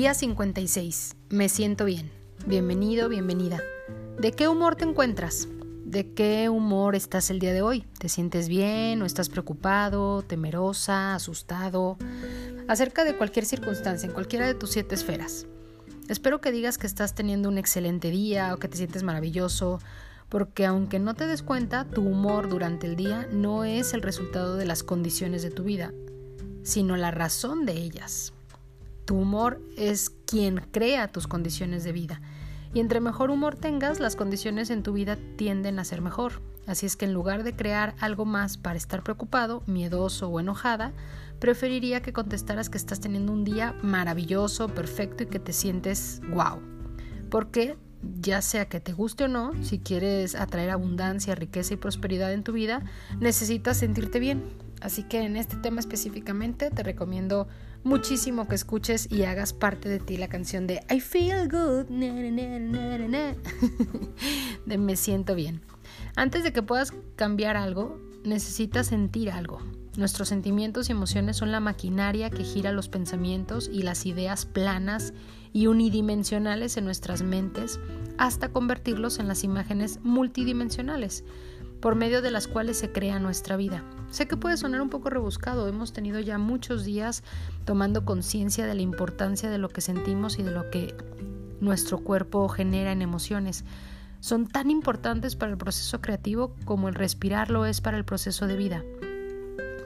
Día 56. Me siento bien. Bienvenido, bienvenida. ¿De qué humor te encuentras? ¿De qué humor estás el día de hoy? ¿Te sientes bien o estás preocupado, temerosa, asustado? Acerca de cualquier circunstancia, en cualquiera de tus siete esferas. Espero que digas que estás teniendo un excelente día o que te sientes maravilloso, porque aunque no te des cuenta, tu humor durante el día no es el resultado de las condiciones de tu vida, sino la razón de ellas. Tu humor es quien crea tus condiciones de vida. Y entre mejor humor tengas, las condiciones en tu vida tienden a ser mejor. Así es que en lugar de crear algo más para estar preocupado, miedoso o enojada, preferiría que contestaras que estás teniendo un día maravilloso, perfecto y que te sientes wow. Porque ya sea que te guste o no, si quieres atraer abundancia, riqueza y prosperidad en tu vida, necesitas sentirte bien. Así que en este tema específicamente te recomiendo muchísimo que escuches y hagas parte de ti la canción de I Feel Good, de Me siento bien. Antes de que puedas cambiar algo, necesitas sentir algo. Nuestros sentimientos y emociones son la maquinaria que gira los pensamientos y las ideas planas y unidimensionales en nuestras mentes hasta convertirlos en las imágenes multidimensionales por medio de las cuales se crea nuestra vida. Sé que puede sonar un poco rebuscado, hemos tenido ya muchos días tomando conciencia de la importancia de lo que sentimos y de lo que nuestro cuerpo genera en emociones. Son tan importantes para el proceso creativo como el respirar lo es para el proceso de vida.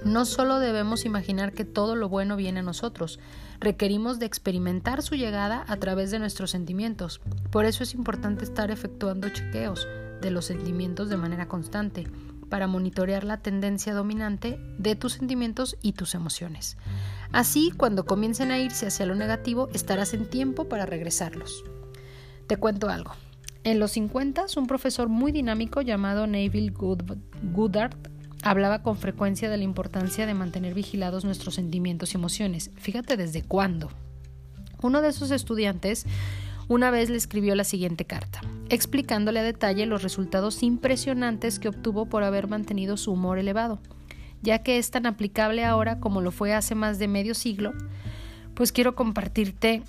No solo debemos imaginar que todo lo bueno viene a nosotros, requerimos de experimentar su llegada a través de nuestros sentimientos. Por eso es importante estar efectuando chequeos de los sentimientos de manera constante para monitorear la tendencia dominante de tus sentimientos y tus emociones. Así, cuando comiencen a irse hacia lo negativo, estarás en tiempo para regresarlos. Te cuento algo. En los 50, un profesor muy dinámico llamado Neville Goddard hablaba con frecuencia de la importancia de mantener vigilados nuestros sentimientos y emociones. Fíjate desde cuándo. Uno de sus estudiantes una vez le escribió la siguiente carta, explicándole a detalle los resultados impresionantes que obtuvo por haber mantenido su humor elevado, ya que es tan aplicable ahora como lo fue hace más de medio siglo, pues quiero compartirte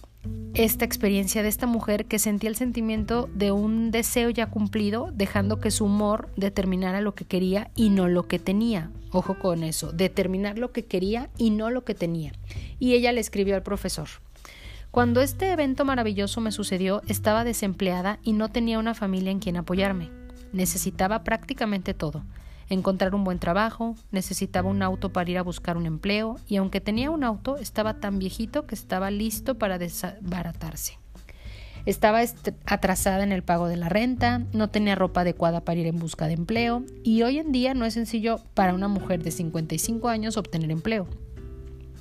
esta experiencia de esta mujer que sentía el sentimiento de un deseo ya cumplido, dejando que su humor determinara lo que quería y no lo que tenía. Ojo con eso, determinar lo que quería y no lo que tenía. Y ella le escribió al profesor. Cuando este evento maravilloso me sucedió, estaba desempleada y no tenía una familia en quien apoyarme. Necesitaba prácticamente todo. Encontrar un buen trabajo, necesitaba un auto para ir a buscar un empleo y aunque tenía un auto, estaba tan viejito que estaba listo para desbaratarse. Estaba atrasada en el pago de la renta, no tenía ropa adecuada para ir en busca de empleo y hoy en día no es sencillo para una mujer de 55 años obtener empleo.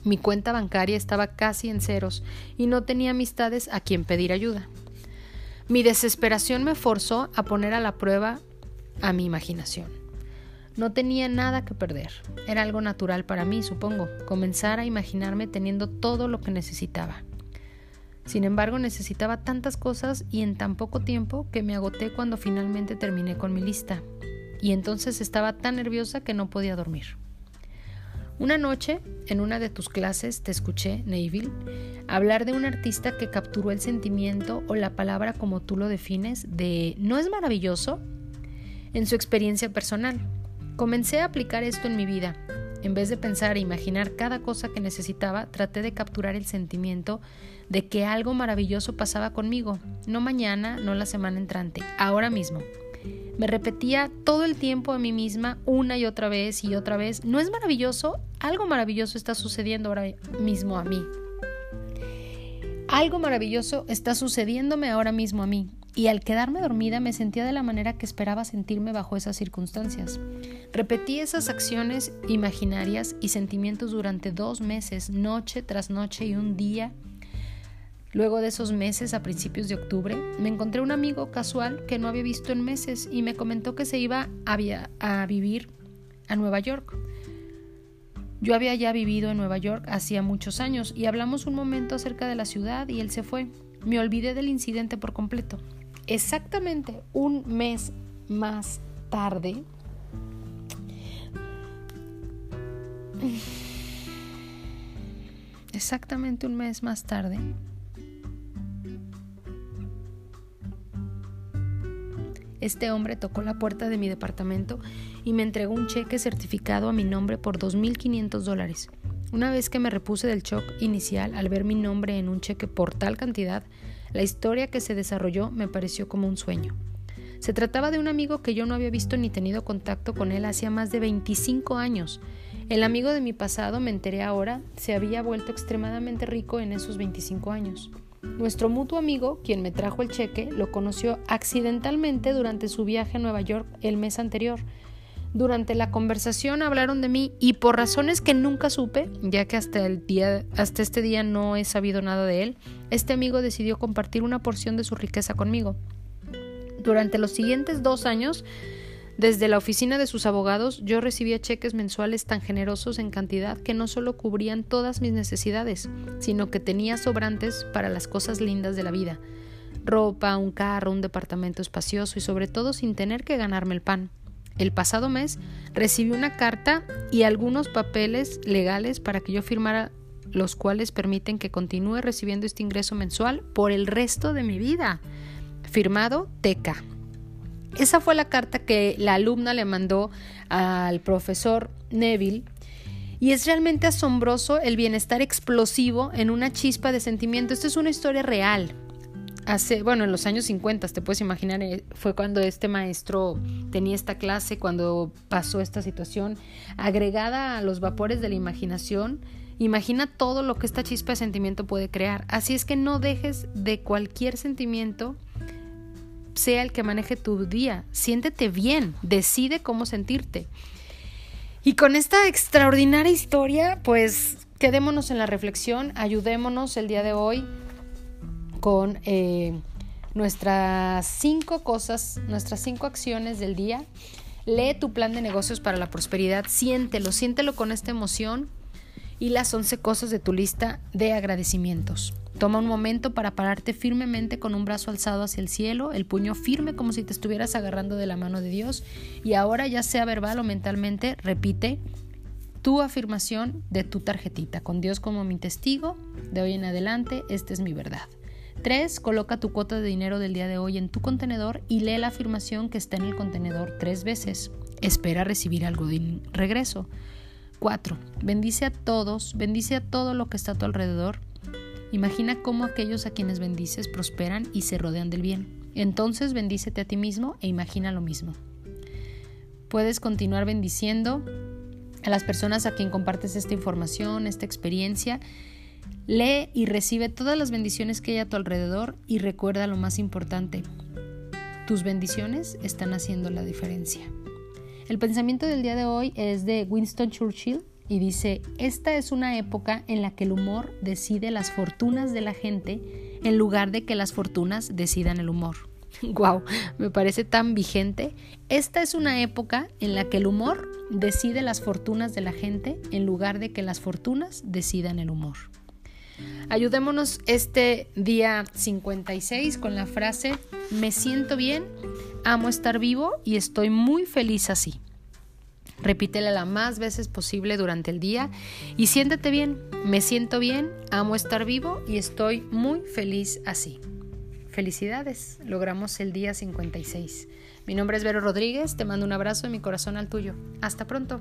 Mi cuenta bancaria estaba casi en ceros y no tenía amistades a quien pedir ayuda. Mi desesperación me forzó a poner a la prueba a mi imaginación. No tenía nada que perder. Era algo natural para mí, supongo, comenzar a imaginarme teniendo todo lo que necesitaba. Sin embargo, necesitaba tantas cosas y en tan poco tiempo que me agoté cuando finalmente terminé con mi lista. Y entonces estaba tan nerviosa que no podía dormir. Una noche, en una de tus clases, te escuché, Neville, hablar de un artista que capturó el sentimiento o la palabra como tú lo defines de ¿no es maravilloso? En su experiencia personal. Comencé a aplicar esto en mi vida. En vez de pensar e imaginar cada cosa que necesitaba, traté de capturar el sentimiento de que algo maravilloso pasaba conmigo, no mañana, no la semana entrante, ahora mismo. Me repetía todo el tiempo a mí misma una y otra vez y otra vez, ¿no es maravilloso? Algo maravilloso está sucediendo ahora mismo a mí. Algo maravilloso está sucediéndome ahora mismo a mí. Y al quedarme dormida me sentía de la manera que esperaba sentirme bajo esas circunstancias. Repetí esas acciones imaginarias y sentimientos durante dos meses, noche tras noche y un día Luego de esos meses, a principios de octubre, me encontré un amigo casual que no había visto en meses y me comentó que se iba a, vivir a Nueva York. Yo había ya vivido en Nueva York hacía muchos años y hablamos un momento acerca de la ciudad y él se fue. Me olvidé del incidente por completo. Exactamente un mes más tarde, exactamente un mes más tarde, este hombre tocó la puerta de mi departamento y me entregó un cheque certificado a mi nombre por 2.500 dólares. Una vez que me repuse del shock inicial al ver mi nombre en un cheque por tal cantidad, la historia que se desarrolló me pareció como un sueño. Se trataba de un amigo que yo no había visto ni tenido contacto con él hacía más de 25 años. El amigo de mi pasado, me enteré ahora, se había vuelto extremadamente rico en esos 25 años. Nuestro mutuo amigo, quien me trajo el cheque, lo conoció accidentalmente durante su viaje a Nueva York el mes anterior. Durante la conversación hablaron de mí y por razones que nunca supe, ya que hasta, el día, hasta este día no he sabido nada de él, este amigo decidió compartir una porción de su riqueza conmigo. Durante los siguientes dos años, desde la oficina de sus abogados, yo recibía cheques mensuales tan generosos en cantidad que no solo cubrían todas mis necesidades, sino que tenía sobrantes para las cosas lindas de la vida. Ropa, un carro, un departamento espacioso y sobre todo sin tener que ganarme el pan. El pasado mes recibí una carta y algunos papeles legales para que yo firmara los cuales permiten que continúe recibiendo este ingreso mensual por el resto de mi vida. Firmado Teca. Esa fue la carta que la alumna le mandó al profesor Neville y es realmente asombroso el bienestar explosivo en una chispa de sentimiento. Esta es una historia real. Hace, bueno, en los años 50, te puedes imaginar, eh, fue cuando este maestro tenía esta clase, cuando pasó esta situación, agregada a los vapores de la imaginación. Imagina todo lo que esta chispa de sentimiento puede crear. Así es que no dejes de cualquier sentimiento sea el que maneje tu día. Siéntete bien, decide cómo sentirte. Y con esta extraordinaria historia, pues quedémonos en la reflexión, ayudémonos el día de hoy con eh, nuestras cinco cosas, nuestras cinco acciones del día. Lee tu plan de negocios para la prosperidad, siéntelo, siéntelo con esta emoción y las once cosas de tu lista de agradecimientos. Toma un momento para pararte firmemente con un brazo alzado hacia el cielo, el puño firme como si te estuvieras agarrando de la mano de Dios y ahora ya sea verbal o mentalmente, repite tu afirmación de tu tarjetita, con Dios como mi testigo, de hoy en adelante, esta es mi verdad. 3. Coloca tu cuota de dinero del día de hoy en tu contenedor y lee la afirmación que está en el contenedor tres veces. Espera recibir algo de regreso. 4. Bendice a todos, bendice a todo lo que está a tu alrededor Imagina cómo aquellos a quienes bendices prosperan y se rodean del bien. Entonces bendícete a ti mismo e imagina lo mismo. Puedes continuar bendiciendo a las personas a quien compartes esta información, esta experiencia. Lee y recibe todas las bendiciones que hay a tu alrededor y recuerda lo más importante. Tus bendiciones están haciendo la diferencia. El pensamiento del día de hoy es de Winston Churchill y dice, esta es una época en la que el humor decide las fortunas de la gente en lugar de que las fortunas decidan el humor. Wow, me parece tan vigente. Esta es una época en la que el humor decide las fortunas de la gente en lugar de que las fortunas decidan el humor. Ayudémonos este día 56 con la frase me siento bien, amo estar vivo y estoy muy feliz así. Repítela la más veces posible durante el día y siéntete bien. Me siento bien, amo estar vivo y estoy muy feliz así. Felicidades, logramos el día 56. Mi nombre es Vero Rodríguez, te mando un abrazo de mi corazón al tuyo. Hasta pronto.